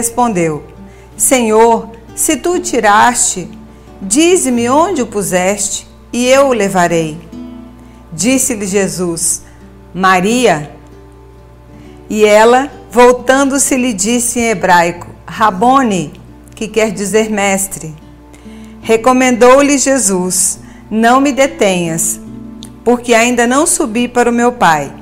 respondeu: Senhor, se tu o tiraste, dize-me onde o puseste, e eu o levarei. Disse-lhe Jesus: Maria. E ela, voltando-se, lhe disse em hebraico: Rabone, que quer dizer mestre. Recomendou-lhe Jesus: Não me detenhas, porque ainda não subi para o meu Pai,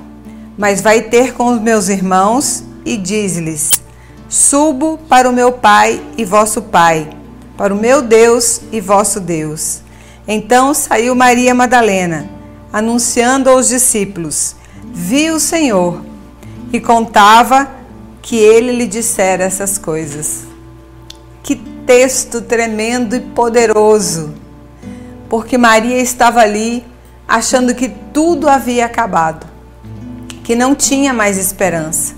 mas vai ter com os meus irmãos e diz-lhes: Subo para o meu Pai e vosso Pai, para o meu Deus e vosso Deus. Então saiu Maria Madalena, anunciando aos discípulos: Vi o Senhor, e contava que ele lhe dissera essas coisas. Que texto tremendo e poderoso! Porque Maria estava ali achando que tudo havia acabado, que não tinha mais esperança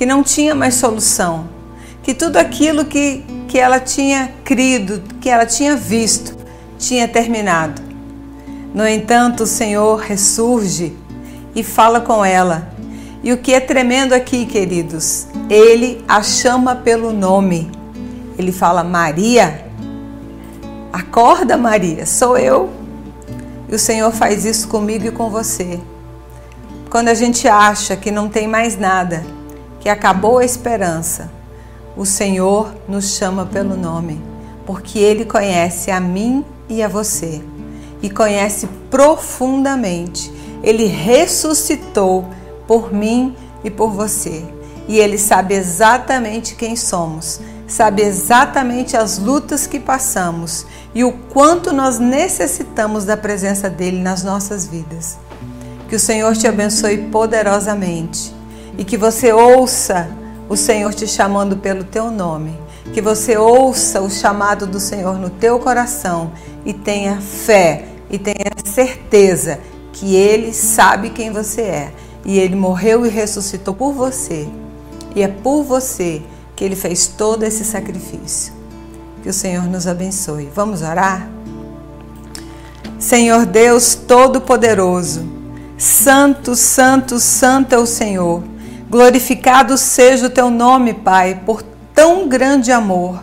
que não tinha mais solução, que tudo aquilo que, que ela tinha crido, que ela tinha visto, tinha terminado. No entanto, o Senhor ressurge e fala com ela. E o que é tremendo aqui, queridos, ele a chama pelo nome. Ele fala: Maria, acorda, Maria, sou eu. E o Senhor faz isso comigo e com você. Quando a gente acha que não tem mais nada, que acabou a esperança, o Senhor nos chama pelo nome, porque Ele conhece a mim e a você e conhece profundamente. Ele ressuscitou por mim e por você. E Ele sabe exatamente quem somos, sabe exatamente as lutas que passamos e o quanto nós necessitamos da presença dEle nas nossas vidas. Que o Senhor te abençoe poderosamente e que você ouça o Senhor te chamando pelo teu nome, que você ouça o chamado do Senhor no teu coração e tenha fé e tenha certeza que Ele sabe quem você é e Ele morreu e ressuscitou por você e é por você que Ele fez todo esse sacrifício. Que o Senhor nos abençoe. Vamos orar? Senhor Deus Todo-Poderoso, Santo, Santo, Santo é o Senhor. Glorificado seja o teu nome, Pai, por tão grande amor,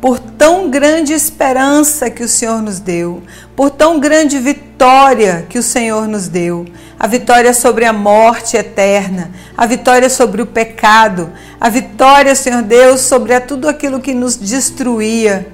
por tão grande esperança que o Senhor nos deu, por tão grande vitória que o Senhor nos deu. A vitória sobre a morte eterna, a vitória sobre o pecado, a vitória, Senhor Deus, sobre tudo aquilo que nos destruía.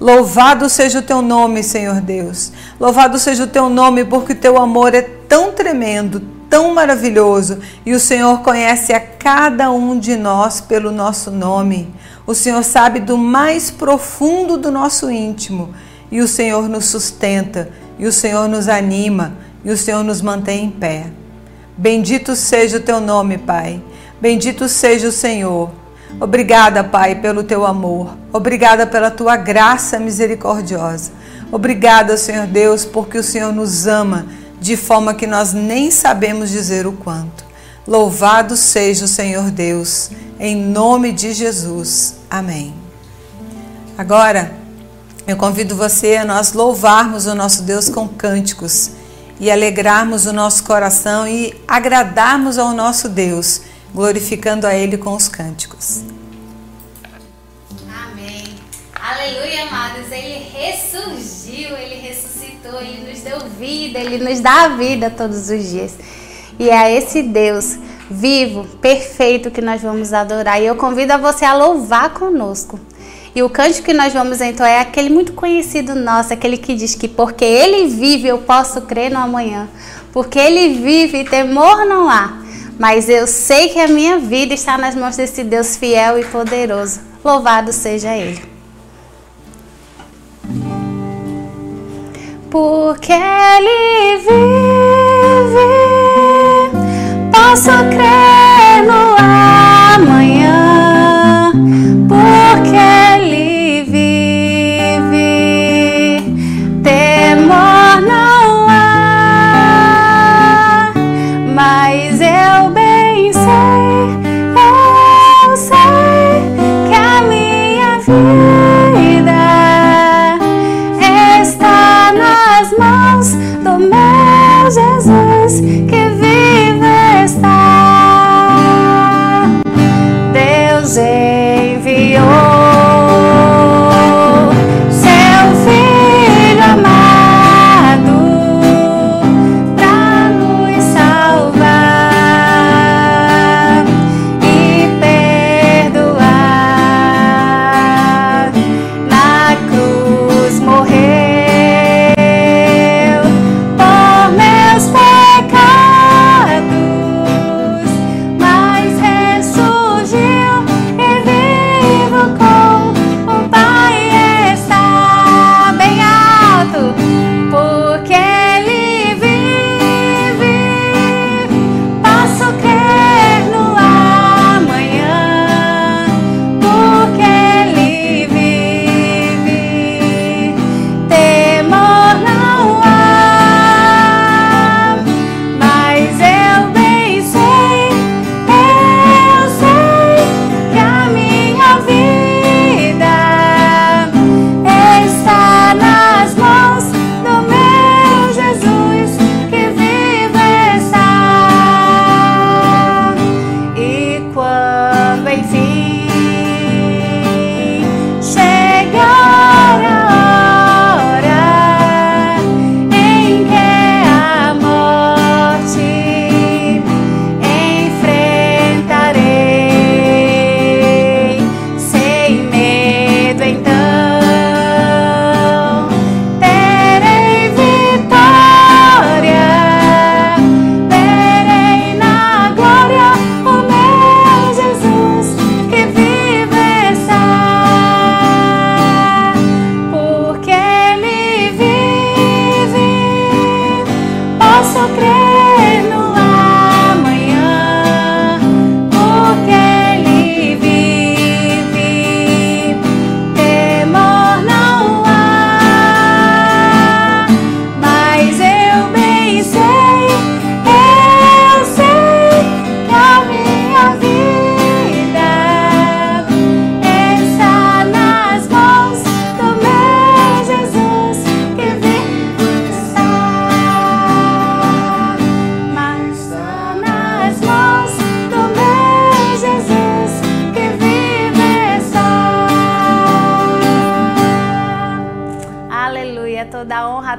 Louvado seja o teu nome, Senhor Deus. Louvado seja o teu nome, porque o teu amor é tão tremendo, tão maravilhoso e o Senhor conhece a cada um de nós pelo nosso nome. O Senhor sabe do mais profundo do nosso íntimo e o Senhor nos sustenta, e o Senhor nos anima, e o Senhor nos mantém em pé. Bendito seja o teu nome, Pai. Bendito seja o Senhor. Obrigada, Pai, pelo teu amor. Obrigada pela tua graça misericordiosa. Obrigada, Senhor Deus, porque o Senhor nos ama de forma que nós nem sabemos dizer o quanto. Louvado seja o Senhor Deus, em nome de Jesus. Amém. Agora, eu convido você a nós louvarmos o nosso Deus com cânticos e alegrarmos o nosso coração e agradarmos ao nosso Deus, glorificando a Ele com os cânticos. Amém. Aleluia, amados. Ele ressurgiu, ele ressuscitou Ele nos deu vida, Ele nos dá a vida todos os dias. E é esse Deus vivo, perfeito que nós vamos adorar. E eu convido a você a louvar conosco. E o cântico que nós vamos então é aquele muito conhecido nosso, aquele que diz que porque Ele vive eu posso crer no amanhã. Porque Ele vive, temor não há. Mas eu sei que a minha vida está nas mãos desse Deus fiel e poderoso. Louvado seja Ele. Porque Ele vive, posso crer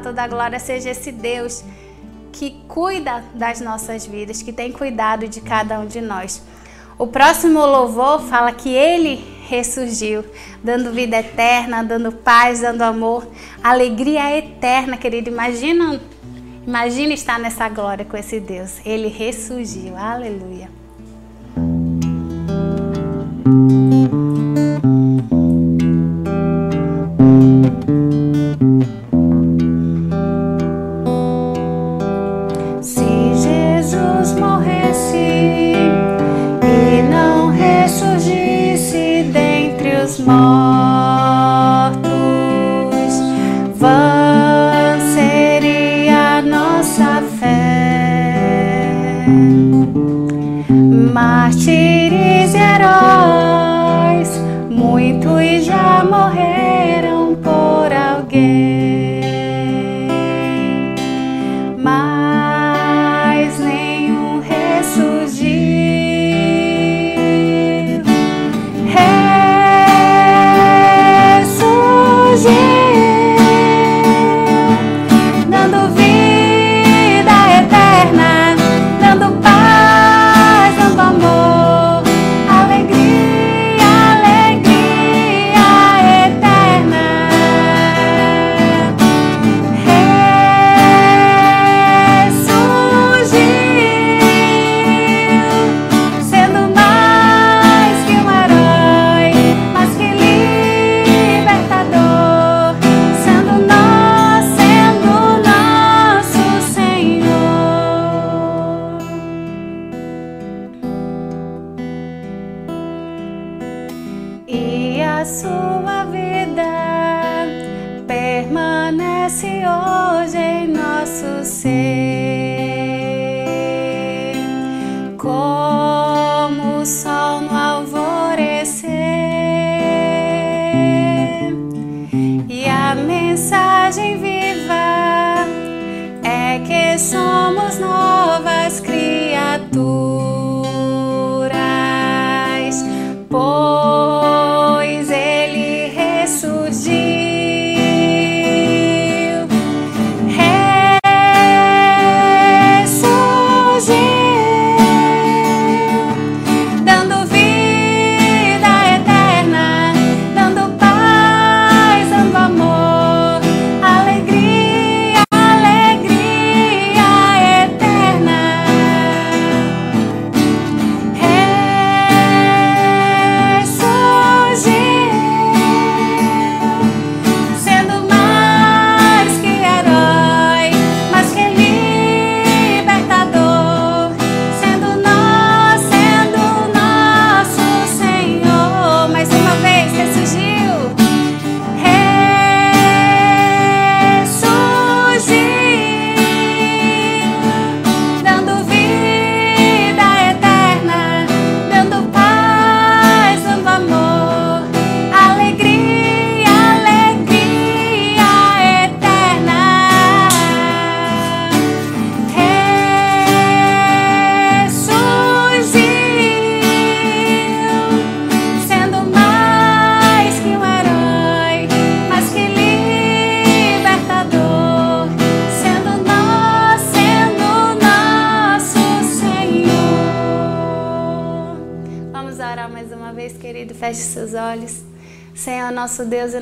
toda a glória seja esse Deus que cuida das nossas vidas, que tem cuidado de cada um de nós. O próximo louvor fala que ele ressurgiu, dando vida eterna, dando paz, dando amor, alegria eterna, querido. Imagina, imagina estar nessa glória com esse Deus. Ele ressurgiu. Aleluia.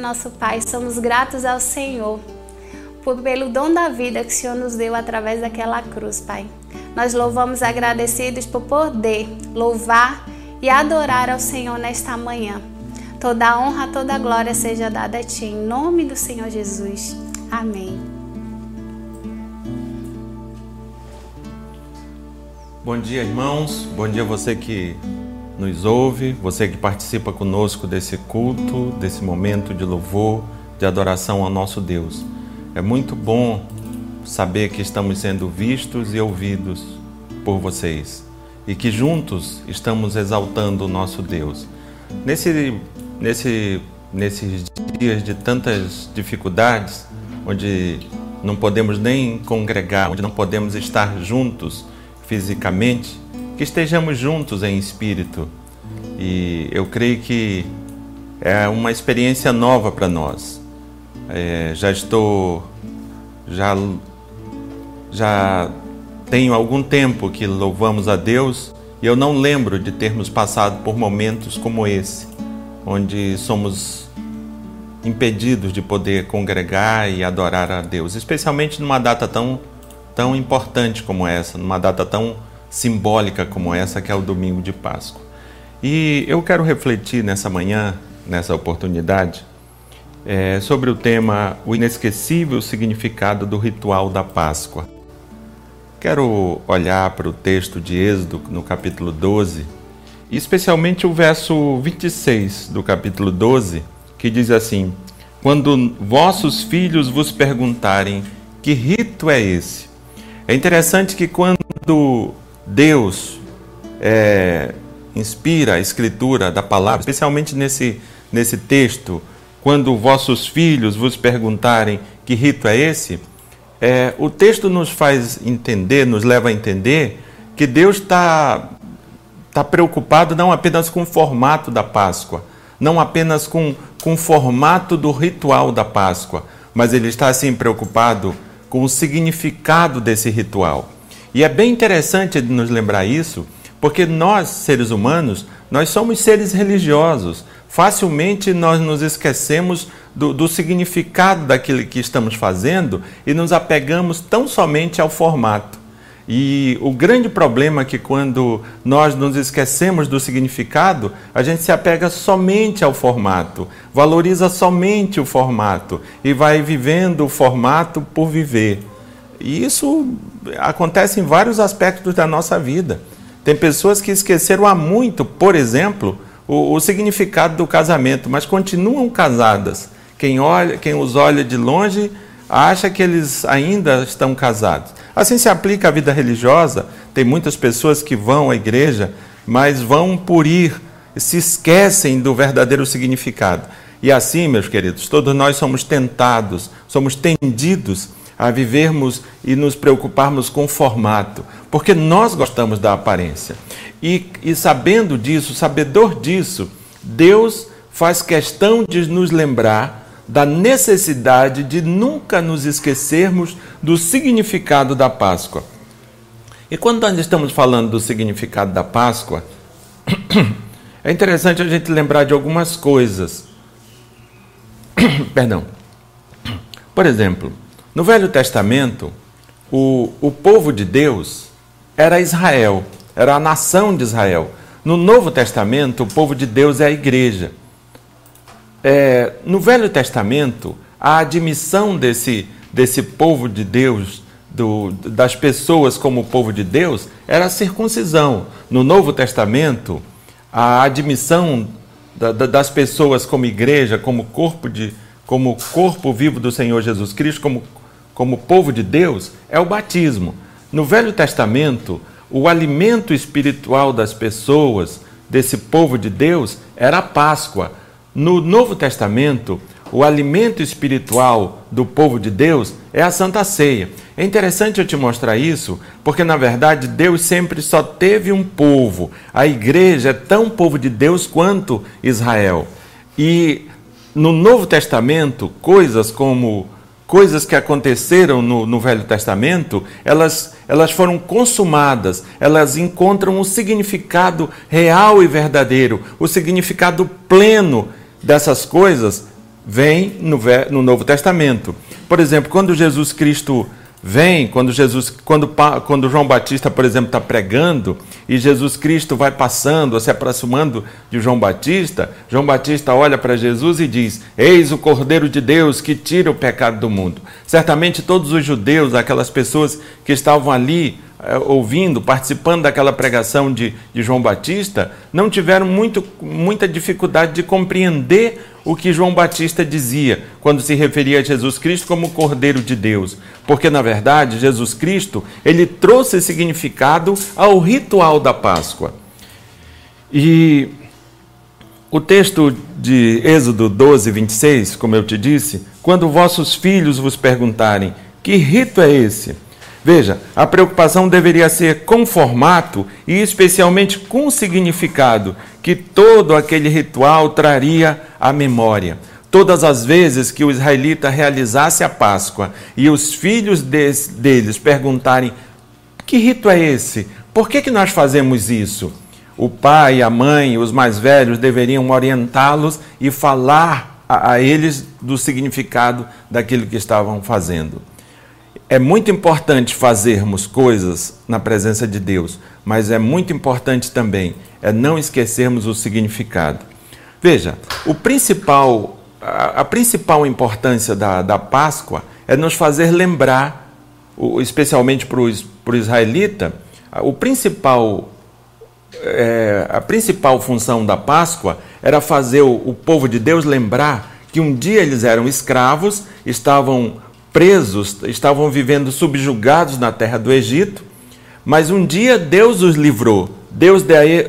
Nosso Pai, somos gratos ao Senhor por, pelo dom da vida que o Senhor nos deu através daquela cruz, Pai. Nós louvamos agradecidos por poder louvar e adorar ao Senhor nesta manhã. Toda a honra, toda a glória seja dada a Ti, em nome do Senhor Jesus. Amém. Bom dia, irmãos. Bom dia você que nos ouve, você que participa conosco desse culto, desse momento de louvor, de adoração ao nosso Deus. É muito bom saber que estamos sendo vistos e ouvidos por vocês e que juntos estamos exaltando o nosso Deus. Nesse, nesse, nesses dias de tantas dificuldades, onde não podemos nem congregar, onde não podemos estar juntos fisicamente, que estejamos juntos em espírito. E eu creio que é uma experiência nova para nós. É, já estou já, já tenho algum tempo que louvamos a Deus e eu não lembro de termos passado por momentos como esse, onde somos impedidos de poder congregar e adorar a Deus, especialmente numa data tão, tão importante como essa, numa data tão simbólica como essa, que é o domingo de Páscoa. E eu quero refletir nessa manhã, nessa oportunidade, é, sobre o tema O inesquecível significado do ritual da Páscoa. Quero olhar para o texto de Êxodo, no capítulo 12, e especialmente o verso 26 do capítulo 12, que diz assim: Quando vossos filhos vos perguntarem que rito é esse? É interessante que quando Deus é, inspira a escritura da palavra, especialmente nesse, nesse texto, quando vossos filhos vos perguntarem que rito é esse, é, o texto nos faz entender, nos leva a entender que Deus está tá preocupado não apenas com o formato da Páscoa, não apenas com, com o formato do ritual da Páscoa, mas ele está assim preocupado com o significado desse ritual. E é bem interessante nos lembrar isso, porque nós, seres humanos, nós somos seres religiosos. Facilmente nós nos esquecemos do, do, significado daquilo que estamos fazendo e nos apegamos tão somente ao formato. E o grande problema é que quando nós nos esquecemos do significado, a gente se apega somente ao formato, valoriza somente o formato e vai vivendo o formato por viver. E isso acontece em vários aspectos da nossa vida. Tem pessoas que esqueceram há muito, por exemplo, o, o significado do casamento, mas continuam casadas. Quem, olha, quem os olha de longe acha que eles ainda estão casados. Assim se aplica à vida religiosa. Tem muitas pessoas que vão à igreja, mas vão por ir, se esquecem do verdadeiro significado. E assim, meus queridos, todos nós somos tentados, somos tendidos a vivermos e nos preocuparmos com o formato, porque nós gostamos da aparência. E, e sabendo disso, sabedor disso, Deus faz questão de nos lembrar da necessidade de nunca nos esquecermos do significado da Páscoa. E quando nós estamos falando do significado da Páscoa, é interessante a gente lembrar de algumas coisas. Perdão. Por exemplo, no Velho Testamento, o, o povo de Deus era Israel, era a nação de Israel. No Novo Testamento, o povo de Deus é a igreja. É, no Velho Testamento, a admissão desse, desse povo de Deus, do, das pessoas como povo de Deus, era a circuncisão. No Novo Testamento, a admissão da, da, das pessoas como igreja, como corpo, de, como corpo vivo do Senhor Jesus Cristo, como, como povo de Deus, é o batismo. No Velho Testamento, o alimento espiritual das pessoas, desse povo de Deus, era a Páscoa no Novo Testamento, o alimento espiritual do povo de Deus é a Santa Ceia. É interessante eu te mostrar isso, porque na verdade Deus sempre só teve um povo. A igreja é tão povo de Deus quanto Israel. E no Novo Testamento, coisas como coisas que aconteceram no, no Velho Testamento, elas, elas foram consumadas, elas encontram o significado real e verdadeiro, o significado pleno dessas coisas vem no, no Novo Testamento. Por exemplo, quando Jesus Cristo vem, quando Jesus, quando, quando João Batista, por exemplo, está pregando e Jesus Cristo vai passando, se aproximando de João Batista, João Batista olha para Jesus e diz: Eis o Cordeiro de Deus que tira o pecado do mundo. Certamente todos os judeus, aquelas pessoas que estavam ali eh, ouvindo, participando daquela pregação de, de João Batista, não tiveram muito, muita dificuldade de compreender o que João Batista dizia quando se referia a Jesus Cristo como Cordeiro de Deus, porque na verdade Jesus Cristo ele trouxe significado ao ritual da Páscoa. E o texto de Êxodo 12, 26, como eu te disse, quando vossos filhos vos perguntarem que rito é esse? Veja, a preocupação deveria ser com formato e especialmente com significado que todo aquele ritual traria à memória. Todas as vezes que o israelita realizasse a Páscoa e os filhos deles perguntarem: que rito é esse? Por que, que nós fazemos isso? O pai, a mãe, os mais velhos deveriam orientá-los e falar a, a eles do significado daquilo que estavam fazendo. É muito importante fazermos coisas na presença de Deus, mas é muito importante também é não esquecermos o significado. Veja, o principal, a, a principal importância da, da Páscoa é nos fazer lembrar, especialmente para o israelita, o principal, é, a principal função da Páscoa era fazer o, o povo de Deus lembrar que um dia eles eram escravos, estavam presos, estavam vivendo subjugados na terra do Egito, mas um dia Deus os livrou, Deus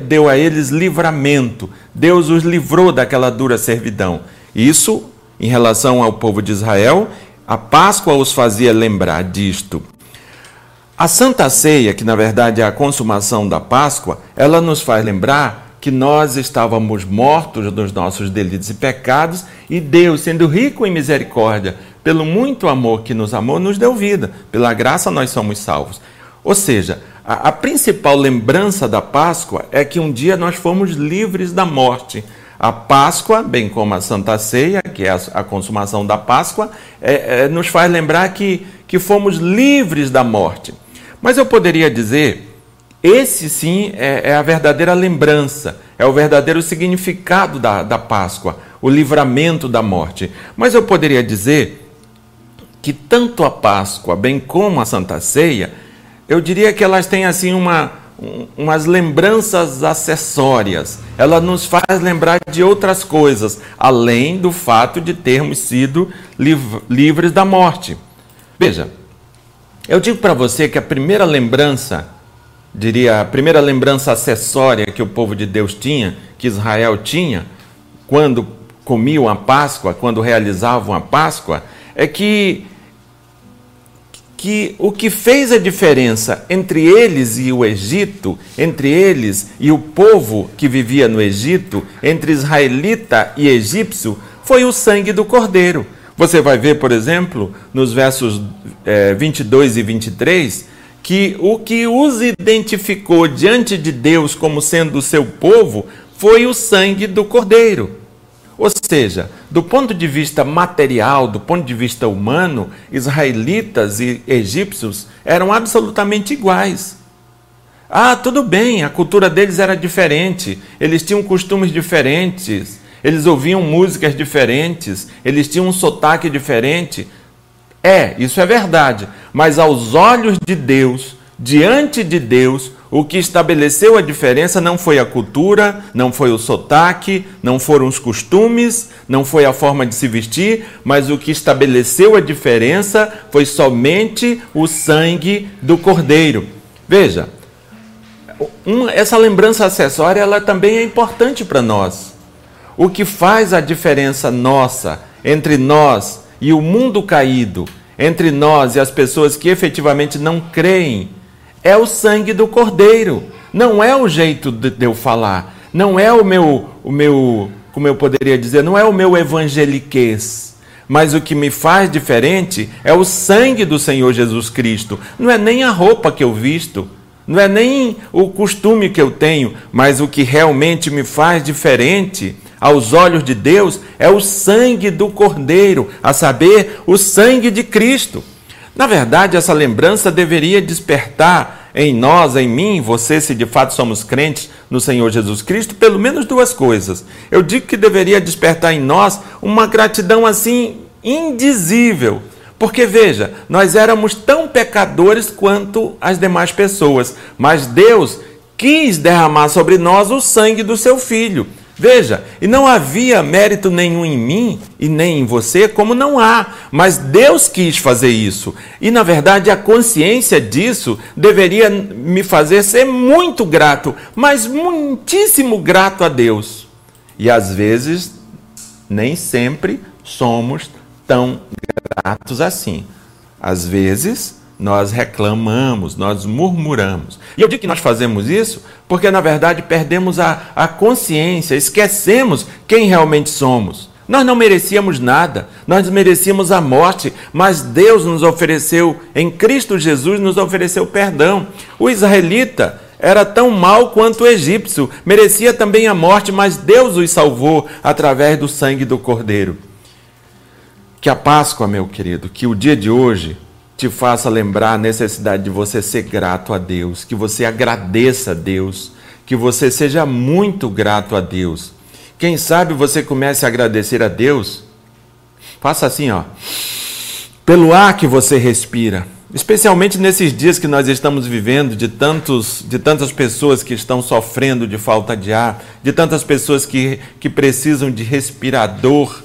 deu a eles livramento, Deus os livrou daquela dura servidão. Isso, em relação ao povo de Israel, a Páscoa os fazia lembrar disto. A Santa Ceia, que na verdade é a consumação da Páscoa, ela nos faz lembrar que nós estávamos mortos dos nossos delitos e pecados e Deus, sendo rico em misericórdia, pelo muito amor que nos amou, nos deu vida. Pela graça nós somos salvos. Ou seja, a, a principal lembrança da Páscoa é que um dia nós fomos livres da morte. A Páscoa, bem como a Santa Ceia, que é a, a consumação da Páscoa, é, é, nos faz lembrar que, que fomos livres da morte. Mas eu poderia dizer, esse sim é, é a verdadeira lembrança, é o verdadeiro significado da, da Páscoa, o livramento da morte. Mas eu poderia dizer que tanto a Páscoa, bem como a Santa Ceia, eu diria que elas têm assim uma, umas lembranças acessórias. Ela nos faz lembrar de outras coisas, além do fato de termos sido liv livres da morte. Veja, eu digo para você que a primeira lembrança, diria, a primeira lembrança acessória que o povo de Deus tinha, que Israel tinha, quando comiam a Páscoa, quando realizavam a Páscoa, é que que o que fez a diferença entre eles e o Egito, entre eles e o povo que vivia no Egito, entre israelita e egípcio, foi o sangue do cordeiro. Você vai ver, por exemplo, nos versos é, 22 e 23, que o que os identificou diante de Deus como sendo o seu povo foi o sangue do cordeiro. Ou seja, do ponto de vista material, do ponto de vista humano, israelitas e egípcios eram absolutamente iguais. Ah, tudo bem, a cultura deles era diferente, eles tinham costumes diferentes, eles ouviam músicas diferentes, eles tinham um sotaque diferente. É, isso é verdade, mas aos olhos de Deus, diante de Deus, o que estabeleceu a diferença não foi a cultura, não foi o sotaque, não foram os costumes, não foi a forma de se vestir, mas o que estabeleceu a diferença foi somente o sangue do cordeiro. Veja, essa lembrança acessória ela também é importante para nós. O que faz a diferença nossa entre nós e o mundo caído, entre nós e as pessoas que efetivamente não creem é o sangue do cordeiro. Não é o jeito de eu falar. Não é o meu, o meu, como eu poderia dizer, não é o meu evangeliquez. Mas o que me faz diferente é o sangue do Senhor Jesus Cristo. Não é nem a roupa que eu visto, não é nem o costume que eu tenho, mas o que realmente me faz diferente aos olhos de Deus é o sangue do Cordeiro, a saber, o sangue de Cristo. Na verdade, essa lembrança deveria despertar em nós, em mim, em você, se de fato somos crentes no Senhor Jesus Cristo, pelo menos duas coisas. Eu digo que deveria despertar em nós uma gratidão assim indizível. Porque veja, nós éramos tão pecadores quanto as demais pessoas, mas Deus quis derramar sobre nós o sangue do seu filho. Veja, e não havia mérito nenhum em mim e nem em você, como não há, mas Deus quis fazer isso. E na verdade a consciência disso deveria me fazer ser muito grato, mas muitíssimo grato a Deus. E às vezes nem sempre somos tão gratos assim. Às vezes nós reclamamos, nós murmuramos. E eu digo que nós fazemos isso porque, na verdade, perdemos a, a consciência, esquecemos quem realmente somos. Nós não merecíamos nada, nós merecíamos a morte, mas Deus nos ofereceu, em Cristo Jesus, nos ofereceu perdão. O israelita era tão mal quanto o egípcio, merecia também a morte, mas Deus os salvou através do sangue do Cordeiro. Que a Páscoa, meu querido, que o dia de hoje te faça lembrar a necessidade de você ser grato a Deus, que você agradeça a Deus, que você seja muito grato a Deus. Quem sabe você comece a agradecer a Deus? Faça assim, ó. Pelo ar que você respira, especialmente nesses dias que nós estamos vivendo, de, tantos, de tantas pessoas que estão sofrendo de falta de ar, de tantas pessoas que, que precisam de respirador,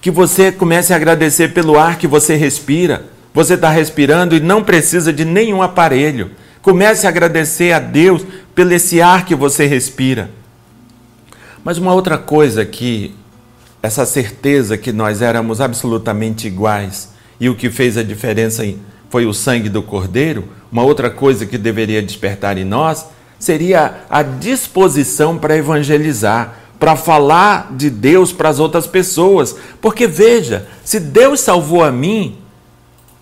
que você comece a agradecer pelo ar que você respira. Você está respirando e não precisa de nenhum aparelho. Comece a agradecer a Deus pelo esse ar que você respira. Mas uma outra coisa que essa certeza que nós éramos absolutamente iguais e o que fez a diferença foi o sangue do Cordeiro, uma outra coisa que deveria despertar em nós seria a disposição para evangelizar, para falar de Deus para as outras pessoas. Porque veja, se Deus salvou a mim,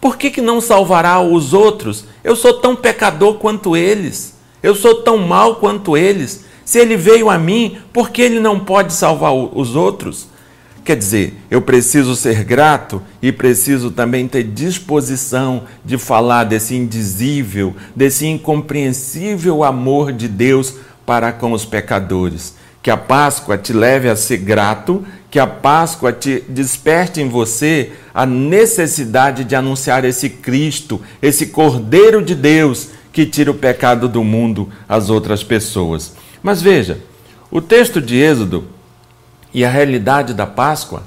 por que, que não salvará os outros? Eu sou tão pecador quanto eles. Eu sou tão mal quanto eles. Se ele veio a mim, por que ele não pode salvar os outros? Quer dizer, eu preciso ser grato e preciso também ter disposição de falar desse indizível, desse incompreensível amor de Deus para com os pecadores. Que a Páscoa te leve a ser grato, que a Páscoa te desperte em você a necessidade de anunciar esse Cristo, esse Cordeiro de Deus que tira o pecado do mundo às outras pessoas. Mas veja, o texto de Êxodo e a realidade da Páscoa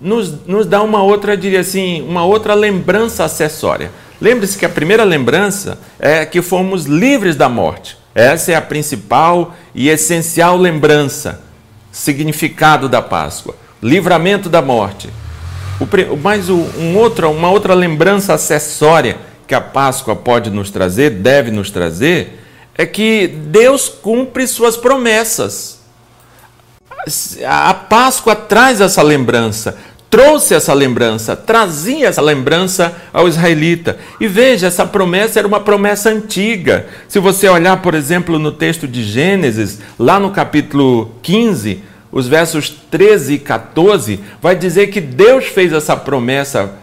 nos, nos dá uma outra, diria assim, uma outra lembrança acessória. Lembre-se que a primeira lembrança é que fomos livres da morte. Essa é a principal e essencial lembrança, significado da Páscoa. Livramento da morte. O, mais um outro, uma outra lembrança acessória que a Páscoa pode nos trazer, deve nos trazer, é que Deus cumpre suas promessas. A Páscoa traz essa lembrança, trouxe essa lembrança, trazia essa lembrança ao israelita. E veja, essa promessa era uma promessa antiga. Se você olhar, por exemplo, no texto de Gênesis, lá no capítulo 15, os versos 13 e 14, vai dizer que Deus fez essa promessa,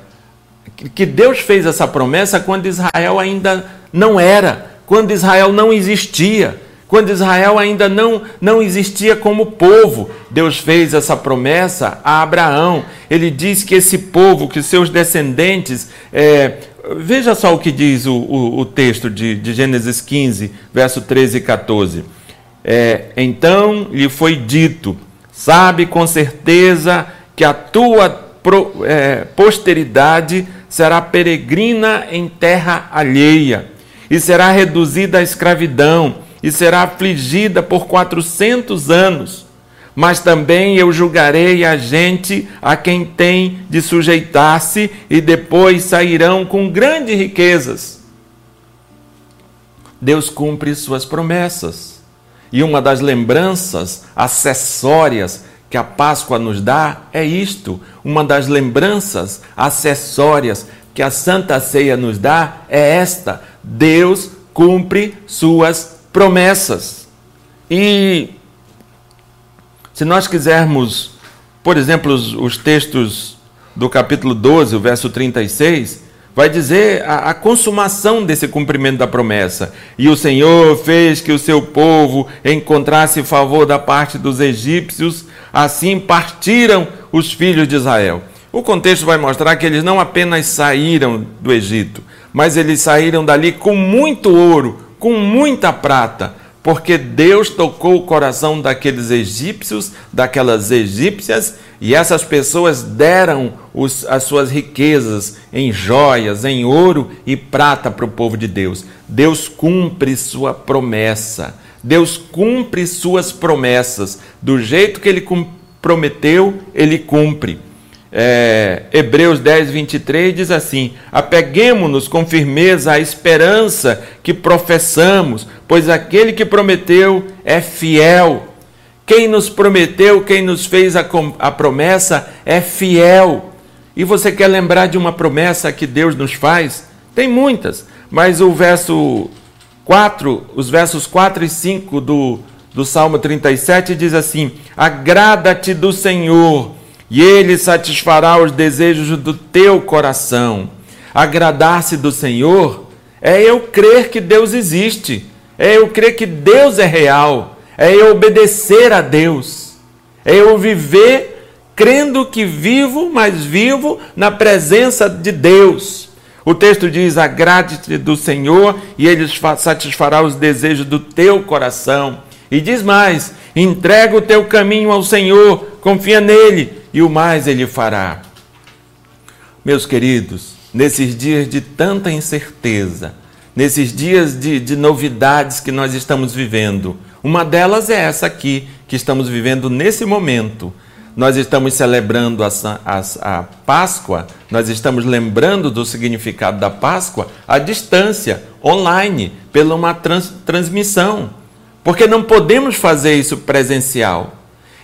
que Deus fez essa promessa quando Israel ainda não era quando Israel não existia, quando Israel ainda não, não existia como povo. Deus fez essa promessa a Abraão. Ele diz que esse povo, que seus descendentes. É, veja só o que diz o, o, o texto de, de, Gênesis 15, verso 13 e 14. É, então lhe foi dito: sabe com certeza que a tua pro, é, posteridade será peregrina em terra alheia e será reduzida à escravidão, e será afligida por quatrocentos anos. Mas também eu julgarei a gente a quem tem de sujeitar-se, e depois sairão com grandes riquezas. Deus cumpre suas promessas. E uma das lembranças acessórias que a Páscoa nos dá é isto: uma das lembranças acessórias que a Santa Ceia nos dá é esta: Deus cumpre suas promessas. E se nós quisermos, por exemplo, os, os textos do capítulo 12, o verso 36, vai dizer a, a, consumação desse cumprimento da promessa. E o Senhor fez que o seu povo encontrasse favor da parte dos egípcios, assim partiram os filhos de Israel. O contexto vai mostrar que eles não apenas saíram do Egito, mas eles saíram dali com muito ouro, com muita prata, porque Deus tocou o coração daqueles egípcios, daquelas egípcias, e essas pessoas deram os, as suas riquezas em joias, em ouro e prata para o povo de Deus. Deus cumpre sua promessa. Deus cumpre suas promessas. Do jeito que ele prometeu, ele cumpre é, Hebreus 10, 23 diz assim: Apeguemos-nos com firmeza à esperança que professamos, pois aquele que prometeu é fiel. Quem nos prometeu, quem nos fez a, a promessa é fiel. E você quer lembrar de uma promessa que Deus nos faz? Tem muitas, mas o verso 4, os versos 4 e 5 do, do Salmo 37 diz assim: Agrada-te do Senhor, e Ele satisfará os desejos do teu coração. Agradar-se do Senhor é eu crer que Deus existe, é eu crer que Deus é real, é eu obedecer a Deus, é eu viver crendo que vivo, mas vivo na presença de Deus. O texto diz: Agrade-te do Senhor e Ele satisfará os desejos do teu coração. E diz mais: entrega o teu caminho ao Senhor, confia nele e o mais Ele fará. Meus queridos, nesses dias de tanta incerteza, nesses dias de, de novidades que nós estamos vivendo, uma delas é essa aqui que estamos vivendo nesse momento nós estamos celebrando a, a, a, Páscoa, nós estamos lembrando do significado da Páscoa à distância, online, pela uma trans, transmissão, porque não podemos fazer isso presencial.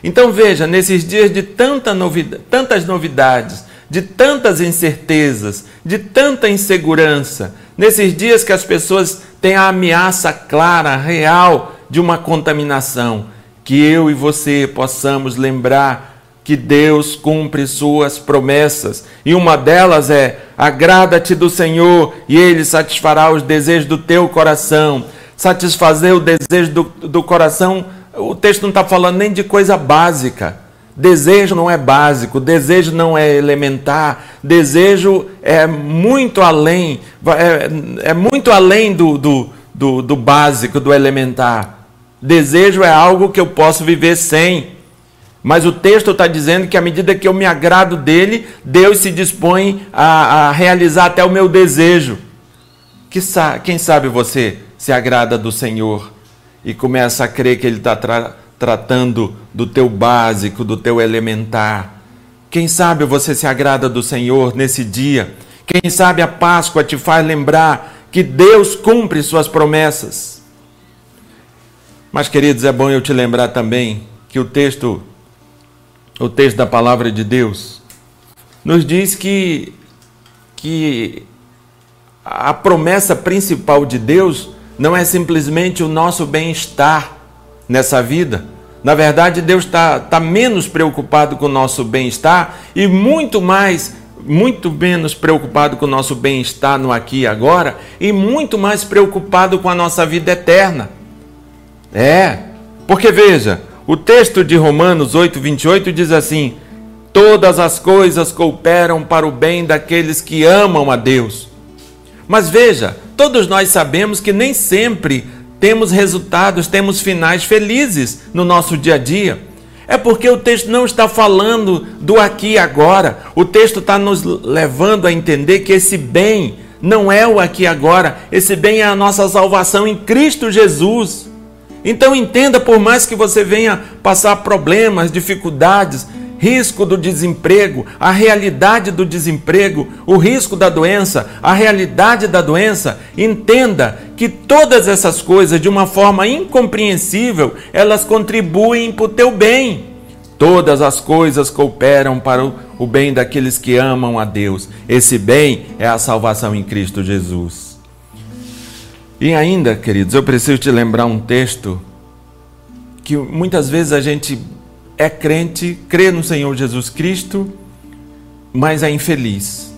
Então veja, nesses dias de tanta novidade, tantas novidades, de tantas incertezas, de tanta insegurança, nesses dias que as pessoas têm a ameaça clara, real de uma contaminação, que eu e você possamos lembrar que Deus cumpre suas promessas. E uma delas é: agrada-te do Senhor e Ele satisfará os desejos do teu coração. Satisfazer o desejo do, do coração, o texto não está falando nem de coisa básica. Desejo não é básico, desejo não é elementar, desejo é muito além, é, é muito além do, do, do, do básico, do elementar. Desejo é algo que eu posso viver sem. Mas o texto está dizendo que à medida que eu me agrado dele, Deus se dispõe a, a realizar até o meu desejo. Que, quem sabe você se agrada do Senhor e começa a crer que Ele está tra tratando do teu básico, do teu elementar. Quem sabe você se agrada do Senhor nesse dia. Quem sabe a Páscoa te faz lembrar que Deus cumpre suas promessas. Mas, queridos, é bom eu te lembrar também que o texto o texto da palavra de Deus, nos diz que, que a promessa principal de Deus não é simplesmente o nosso bem-estar nessa vida. Na verdade, Deus está tá menos preocupado com o nosso bem-estar e muito mais, muito menos preocupado com o nosso bem-estar no aqui e agora e muito mais preocupado com a nossa vida eterna. É, porque veja, o texto de Romanos 8, 28 diz assim: Todas as coisas cooperam para o bem daqueles que amam a Deus. Mas veja, todos nós sabemos que nem sempre temos resultados, temos finais felizes no nosso dia a dia. É porque o texto não está falando do aqui e agora. O texto está nos levando a entender que esse bem não é o aqui e agora. Esse bem é a nossa salvação em Cristo Jesus. Então entenda, por mais que você venha passar problemas, dificuldades, risco do desemprego, a realidade do desemprego, o risco da doença, a realidade da doença, entenda que todas essas coisas, de uma forma incompreensível, elas contribuem para o teu bem. Todas as coisas cooperam para o bem daqueles que amam a Deus. Esse bem é a salvação em Cristo Jesus. E ainda, queridos, eu preciso te lembrar um texto que muitas vezes a gente é crente, crê no Senhor Jesus Cristo, mas é infeliz.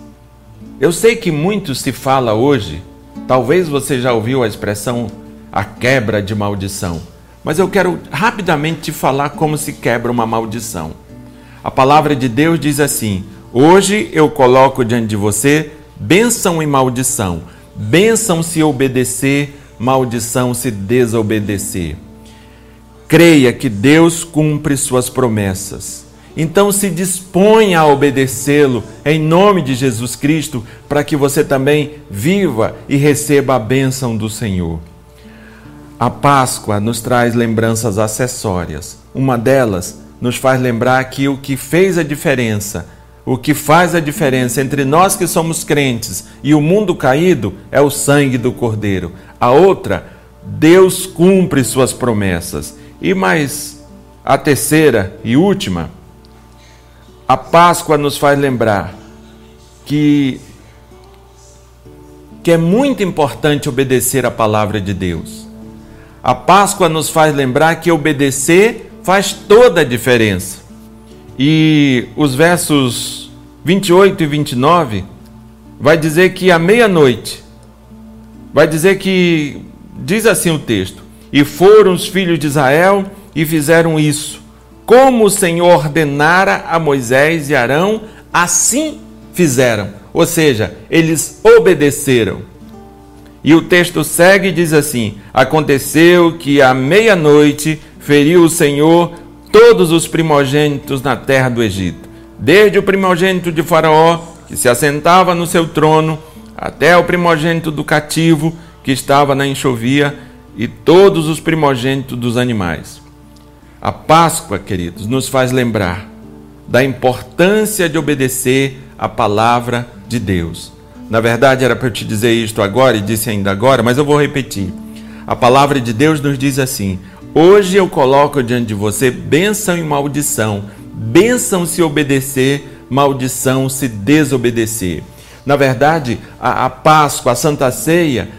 Eu sei que muito se fala hoje, talvez você já ouviu a expressão a quebra de maldição, mas eu quero rapidamente te falar como se quebra uma maldição. A palavra de Deus diz assim: Hoje eu coloco diante de você bênção e maldição Bênção se obedecer, maldição se desobedecer. Creia que Deus cumpre suas promessas. Então se disponha a obedecê-lo em nome de Jesus Cristo, para que você também viva e receba a bênção do Senhor. A Páscoa nos traz lembranças acessórias. Uma delas nos faz lembrar que o que fez a diferença o que faz a diferença entre nós que somos crentes e o mundo caído é o sangue do Cordeiro. A outra, Deus cumpre suas promessas. E mais a terceira e última, a Páscoa nos faz lembrar que, que é muito importante obedecer a palavra de Deus. A Páscoa nos faz lembrar que obedecer faz toda a diferença. E os versos 28 e 29 vai dizer que à meia-noite, vai dizer que, diz assim o texto: E foram os filhos de Israel e fizeram isso, como o Senhor ordenara a Moisés e Arão, assim fizeram. Ou seja, eles obedeceram. E o texto segue e diz assim: Aconteceu que à meia-noite feriu o Senhor todos os primogênitos na terra do Egito, desde o primogênito de Faraó, que se assentava no seu trono, até o primogênito do cativo, que estava na enxovia, e todos os primogênitos dos animais. A Páscoa, queridos, nos faz lembrar da importância de obedecer a palavra de Deus. Na verdade, era para eu te dizer isto agora e disse ainda agora, mas eu vou repetir. A palavra de Deus nos diz assim: Hoje eu coloco diante de você bênção e maldição. Bênção se obedecer, maldição se desobedecer. Na verdade, a, a Páscoa, a Santa Ceia,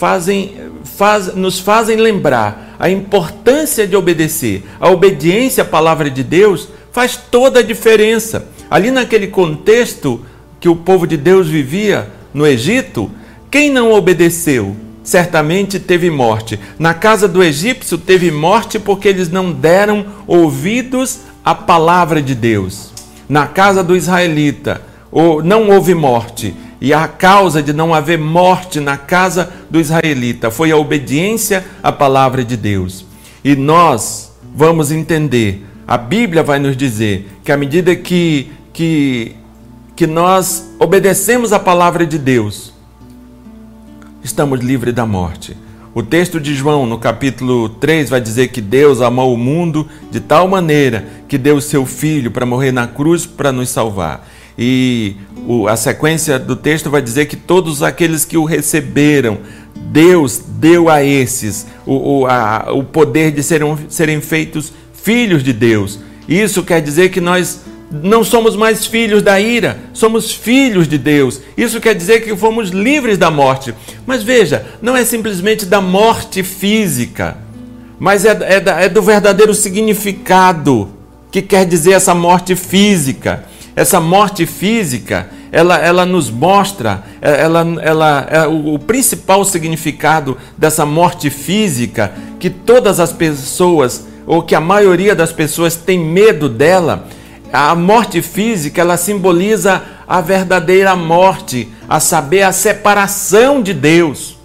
fazem, faz, nos fazem lembrar a importância de obedecer. A obediência à palavra de Deus faz toda a diferença. Ali naquele contexto que o povo de Deus vivia no Egito, quem não obedeceu certamente teve morte. Na casa do egípcio teve morte porque eles não deram ouvidos à palavra de Deus. Na casa do israelita não houve morte. E a causa de não haver morte na casa do israelita foi a obediência à palavra de Deus. E nós vamos entender, a Bíblia vai nos dizer que à medida que, que, que nós obedecemos à palavra de Deus, estamos livres da morte. O texto de João, no capítulo 3, vai dizer que Deus amou o mundo de tal maneira que deu o seu filho para morrer na cruz para nos salvar. E o, a sequência do texto vai dizer que todos aqueles que o receberam, Deus deu a esses o, o, a, o poder de serem, serem feitos filhos de Deus. Isso quer dizer que nós não somos mais filhos da ira, somos filhos de Deus. Isso quer dizer que fomos livres da morte. Mas veja, não é simplesmente da morte física, mas é, é, é do verdadeiro significado que quer dizer essa morte física. Essa morte física, ela, ela nos mostra, é, ela, ela, é, o, o principal significado dessa morte física, que todas as pessoas, ou que a maioria das pessoas tem medo dela, a morte física, ela simboliza a verdadeira morte, a saber, a separação de Deus.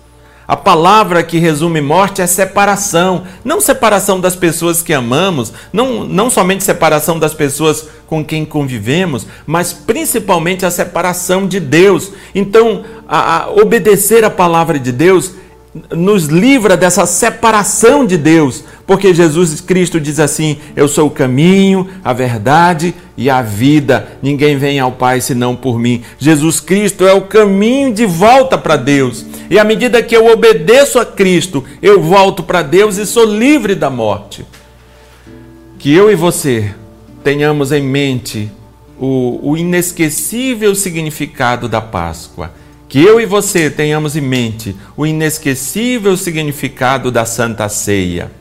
A palavra que resume morte é separação, não separação das pessoas que amamos, não, não somente separação das pessoas com quem convivemos, mas principalmente a separação de Deus. Então, a, a obedecer a palavra de Deus nos livra dessa separação de Deus, porque Jesus Cristo diz assim: Eu sou o caminho, a verdade e a vida. Ninguém vem ao Pai senão por mim. Jesus Cristo é o caminho de volta para Deus. E à medida que eu obedeço a Cristo, eu volto para Deus e sou livre da morte. Que eu e você tenhamos em mente o, o inesquecível significado da Páscoa que eu e você tenhamos em mente o inesquecível significado da Santa Ceia.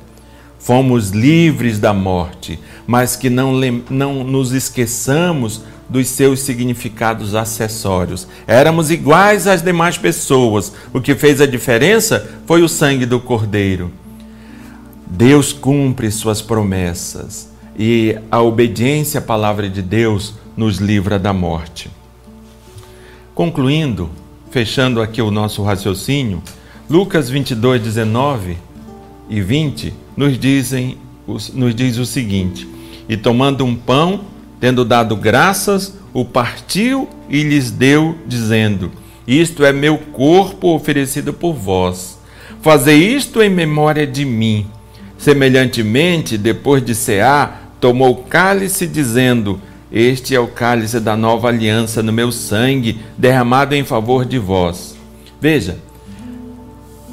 Fomos livres da morte, mas que não, não nos esqueçamos dos seus significados acessórios. Éramos iguais às demais pessoas. O que fez a diferença foi o sangue do Cordeiro. Deus cumpre suas promessas e a obediência à palavra de Deus nos livra da morte. Concluindo, fechando aqui o nosso raciocínio, Lucas 22, 19 e 20 nos, dizem, nos diz o seguinte: E tomando um pão, tendo dado graças, o partiu e lhes deu, dizendo: Isto é meu corpo oferecido por vós. Fazei isto em memória de mim. Semelhantemente, depois de cear, tomou o cálice, dizendo: este é o cálice da nova aliança no meu sangue, derramado em favor de vós. Veja,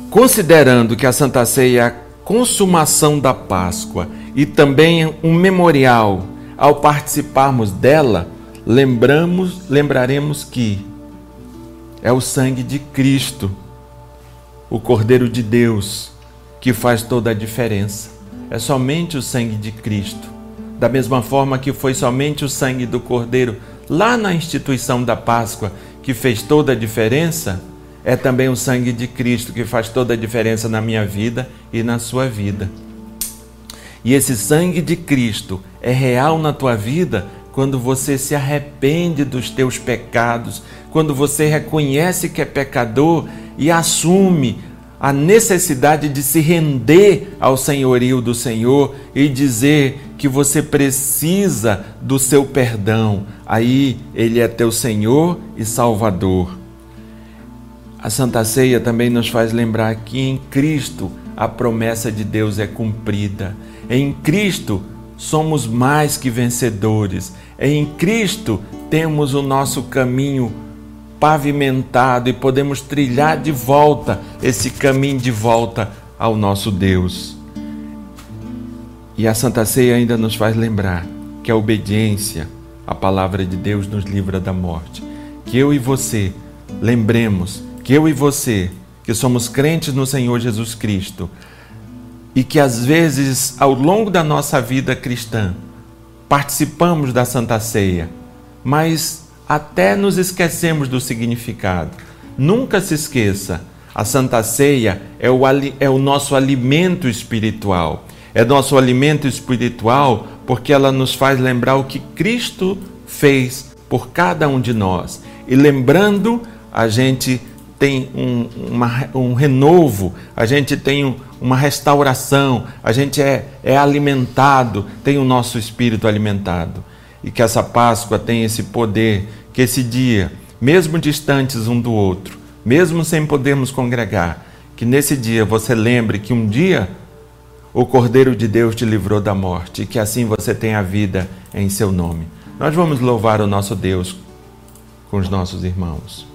considerando que a Santa Ceia é a consumação da Páscoa e também um memorial. Ao participarmos dela, lembramos, lembraremos que é o sangue de Cristo, o Cordeiro de Deus, que faz toda a diferença. É somente o sangue de Cristo. Da mesma forma que foi somente o sangue do Cordeiro lá na instituição da Páscoa que fez toda a diferença, é também o sangue de Cristo que faz toda a diferença na minha vida e na sua vida. E esse sangue de Cristo é real na tua vida quando você se arrepende dos teus pecados, quando você reconhece que é pecador e assume a necessidade de se render ao senhorio do Senhor e dizer que você precisa do seu perdão. Aí ele é teu Senhor e Salvador. A Santa Ceia também nos faz lembrar que em Cristo a promessa de Deus é cumprida. Em Cristo somos mais que vencedores. Em Cristo temos o nosso caminho pavimentado e podemos trilhar de volta esse caminho de volta ao nosso Deus. E a Santa Ceia ainda nos faz lembrar que a obediência à palavra de Deus nos livra da morte. Que eu e você lembremos que eu e você, que somos crentes no Senhor Jesus Cristo, e que às vezes, ao longo da nossa vida cristã, participamos da Santa Ceia, mas até nos esquecemos do significado. Nunca se esqueça, a Santa Ceia é o, é o nosso alimento espiritual. É nosso alimento espiritual porque ela nos faz lembrar o que Cristo fez por cada um de nós. E lembrando, a gente tem um, uma, um renovo, a gente tem um, uma restauração, a gente é, é alimentado, tem o nosso espírito alimentado. E que essa Páscoa tem esse poder, que esse dia, mesmo distantes um do outro, mesmo sem podermos congregar, que nesse dia você lembre que um dia o Cordeiro de Deus te livrou da morte e que assim você tenha a vida em seu nome. Nós vamos louvar o nosso Deus com os nossos irmãos.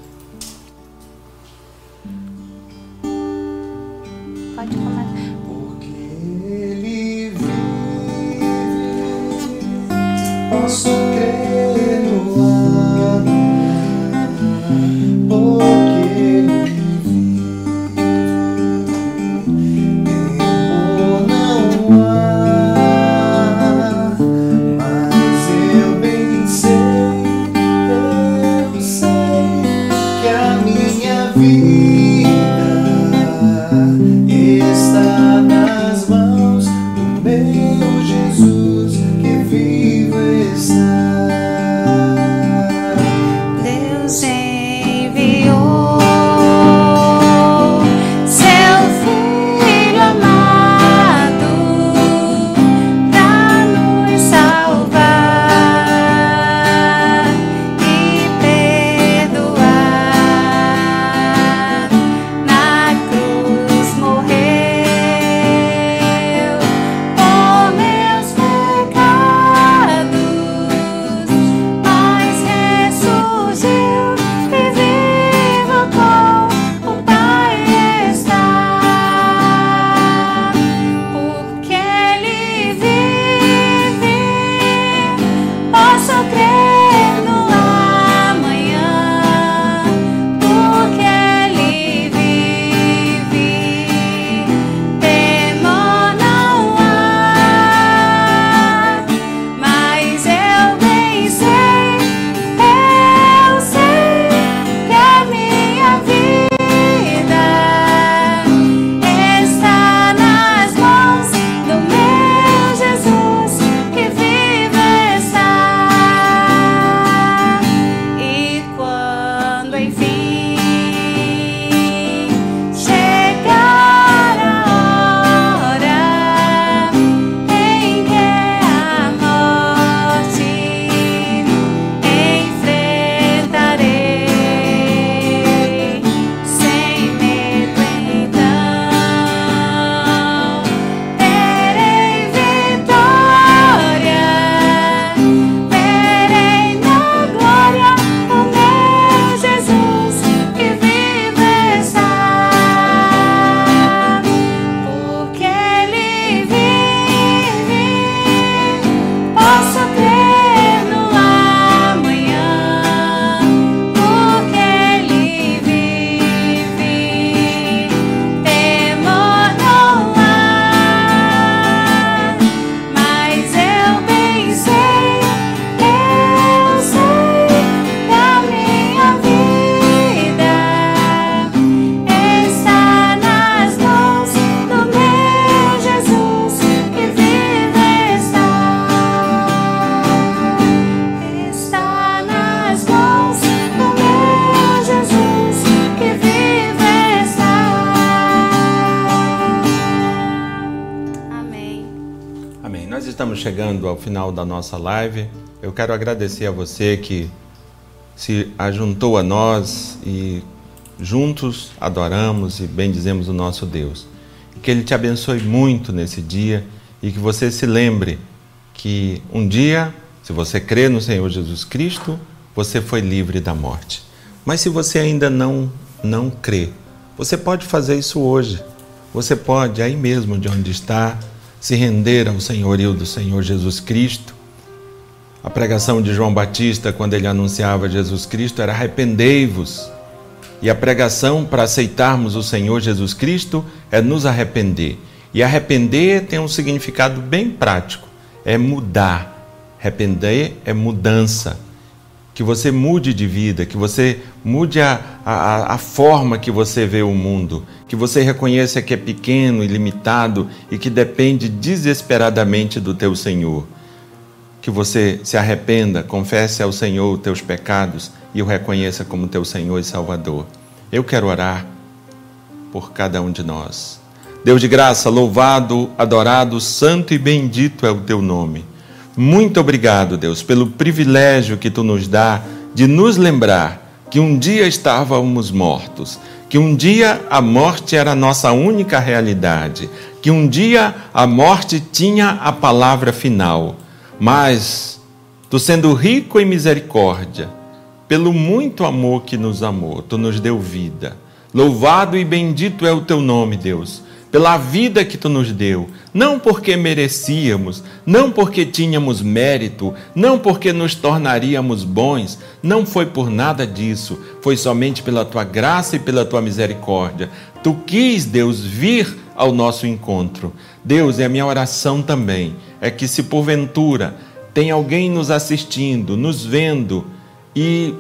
Pode começar. Porque ele vive, posso chegando ao final da nossa live. Eu quero agradecer a você que se ajuntou a nós e juntos adoramos e bendizemos o nosso Deus. Que Ele te abençoe muito nesse dia e que você se lembre que um dia, se você crê no Senhor Jesus Cristo, você foi livre da morte. Mas se você ainda não não crê, você pode fazer isso hoje. Você pode aí mesmo de onde está se render ao senhorio do Senhor Jesus Cristo. A pregação de João Batista, quando ele anunciava Jesus Cristo, era arrependei-vos. E a pregação para aceitarmos o Senhor Jesus Cristo é nos arrepender. E arrepender tem um significado bem prático: é mudar. Arrepender é mudança. Que você mude de vida, que você mude a, a, a forma que você vê o mundo, que você reconheça que é pequeno e limitado e que depende desesperadamente do teu Senhor. Que você se arrependa, confesse ao Senhor os teus pecados e o reconheça como teu Senhor e Salvador. Eu quero orar por cada um de nós. Deus de graça, louvado, adorado, santo e bendito é o teu nome. Muito obrigado, Deus, pelo privilégio que tu nos dá de nos lembrar que um dia estávamos mortos, que um dia a morte era a nossa única realidade, que um dia a morte tinha a palavra final. Mas, tu sendo rico em misericórdia, pelo muito amor que nos amou, tu nos deu vida. Louvado e bendito é o teu nome, Deus pela vida que tu nos deu, não porque merecíamos, não porque tínhamos mérito, não porque nos tornaríamos bons, não foi por nada disso, foi somente pela tua graça e pela tua misericórdia. Tu quis, Deus, vir ao nosso encontro. Deus, é a minha oração também, é que se porventura tem alguém nos assistindo, nos vendo e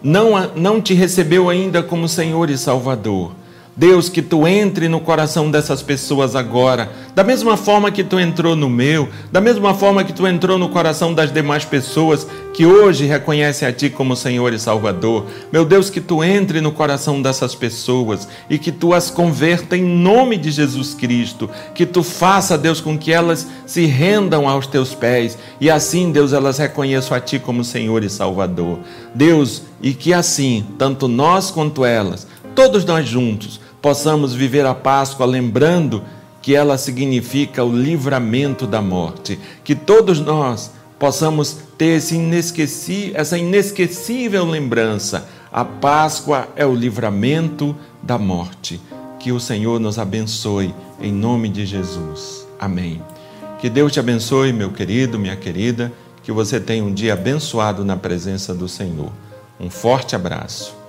não, não te recebeu ainda como Senhor e Salvador, Deus, que tu entre no coração dessas pessoas agora, da mesma forma que tu entrou no meu, da mesma forma que tu entrou no coração das demais pessoas que hoje reconhecem a ti como Senhor e Salvador. Meu Deus, que tu entre no coração dessas pessoas e que tu as converta em nome de Jesus Cristo, que tu faça, Deus, com que elas se rendam aos teus pés e assim, Deus, elas reconheçam a ti como Senhor e Salvador. Deus, e que assim, tanto nós quanto elas, todos nós juntos, possamos viver a Páscoa lembrando que ela significa o livramento da morte, que todos nós possamos ter inesqueci, essa inesquecível lembrança. A Páscoa é o livramento da morte. Que o Senhor nos abençoe em nome de Jesus. Amém. Que Deus te abençoe, meu querido, minha querida, que você tenha um dia abençoado na presença do Senhor. Um forte abraço.